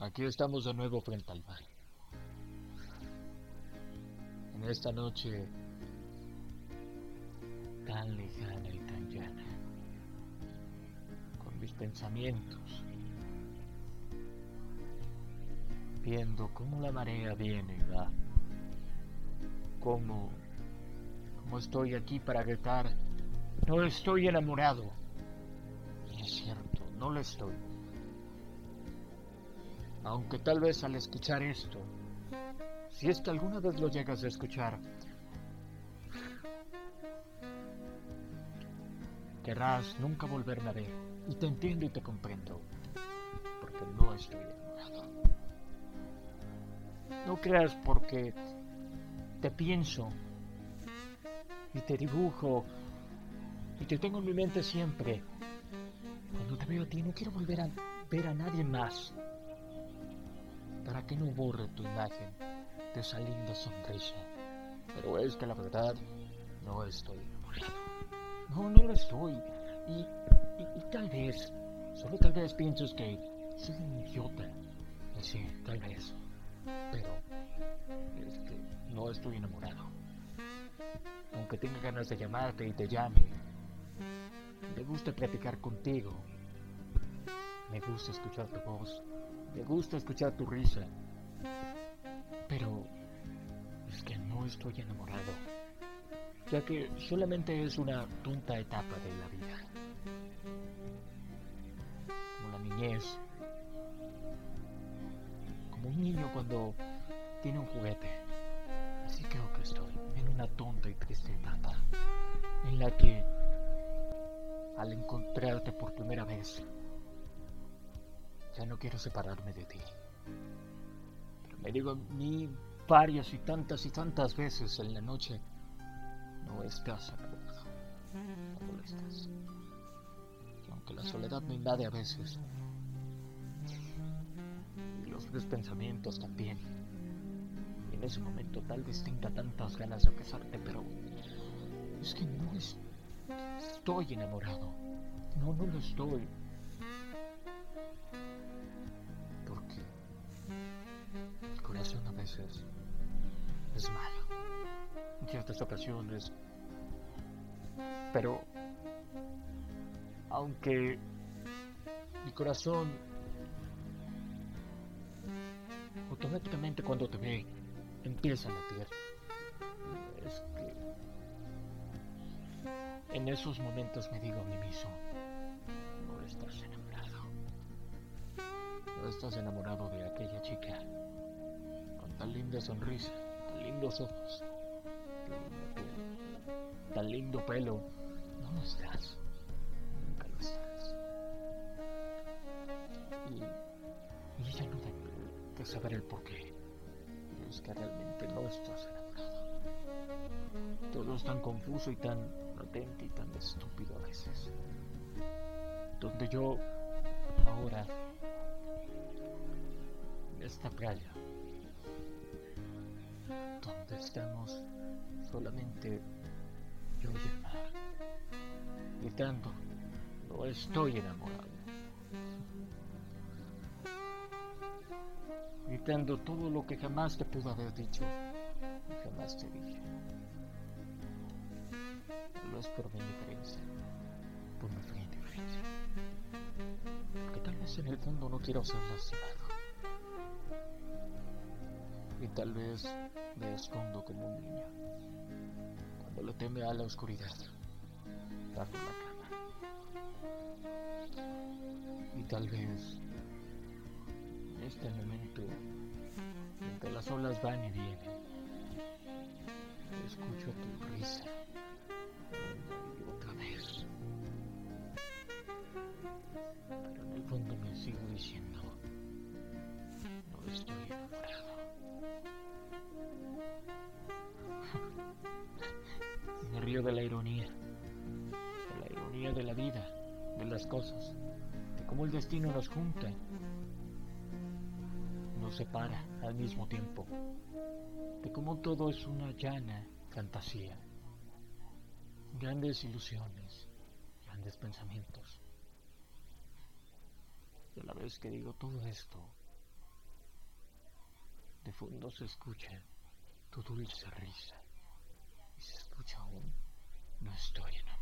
Aquí estamos de nuevo frente al mar. En esta noche tan lejana y tan llana. Con mis pensamientos. Viendo cómo la marea viene y va. Cómo, cómo estoy aquí para gritar. No estoy enamorado. Y es cierto, no lo estoy. Aunque tal vez al escuchar esto, si es que alguna vez lo llegas a escuchar, querrás nunca volverme a ver. Y te entiendo y te comprendo, porque no estoy enamorado. No creas porque te pienso y te dibujo y te tengo en mi mente siempre. Cuando te veo a ti no quiero volver a ver a nadie más para que no borre tu imagen de esa linda sonrisa. Pero es que la verdad no estoy enamorado. No, no lo estoy. Y, y, tal vez, solo tal vez pienses que soy un idiota. Sí, tal vez. Pero es que no estoy enamorado. Aunque tenga ganas de llamarte y te llame, me gusta platicar contigo. Me gusta escuchar tu voz. Me gusta escuchar tu risa. Pero es que no estoy enamorado. Ya que solamente es una tonta etapa de la vida. Como la niñez. Como un niño cuando tiene un juguete. Así creo que estoy en una tonta y triste etapa. En la que al encontrarte por primera vez ya no quiero separarme de ti. Pero me digo a mí varias y tantas y tantas veces en la noche, no estás enamorado. No lo estás. Y aunque la soledad me invade a veces, y los tres pensamientos también, y en ese momento tal vez tenga tantas ganas de besarte, pero es que no es, estoy enamorado. No, no lo estoy. Veces. Es malo. En ciertas ocasiones. Pero aunque mi corazón automáticamente cuando te ve empieza a latir, es que en esos momentos me digo a mí mismo, no estás enamorado, no estás enamorado de aquella chica tan linda sonrisa, tan lindos ojos, tan lindo pelo. No lo estás, nunca lo estás. Y, ella no debe que saber el porqué. Es que realmente no estás enamorado. Todo es tan confuso y tan latente y tan estúpido a veces. Donde yo, ahora, esta playa, estamos solamente yo y el mar, gritando, no estoy enamorado, gritando todo lo que jamás te pudo haber dicho y jamás te dije. No es por mi diferencia, por mi fría indiferencia, porque tal vez en el fondo no quiero ser lastimado. Y tal vez me escondo como un niño cuando le teme a la oscuridad bajo la cama. Y tal vez en este momento en que las olas van y vienen, escucho tu risa y otra vez. Pero en el fondo me sigo diciendo, de la ironía, de la ironía de la vida, de las cosas, de cómo el destino nos junta, nos separa al mismo tiempo, de cómo todo es una llana fantasía, grandes ilusiones, grandes pensamientos. Y la vez que digo todo esto, de fondo se escucha tu dulce risa y se escucha un no estoy enamorado.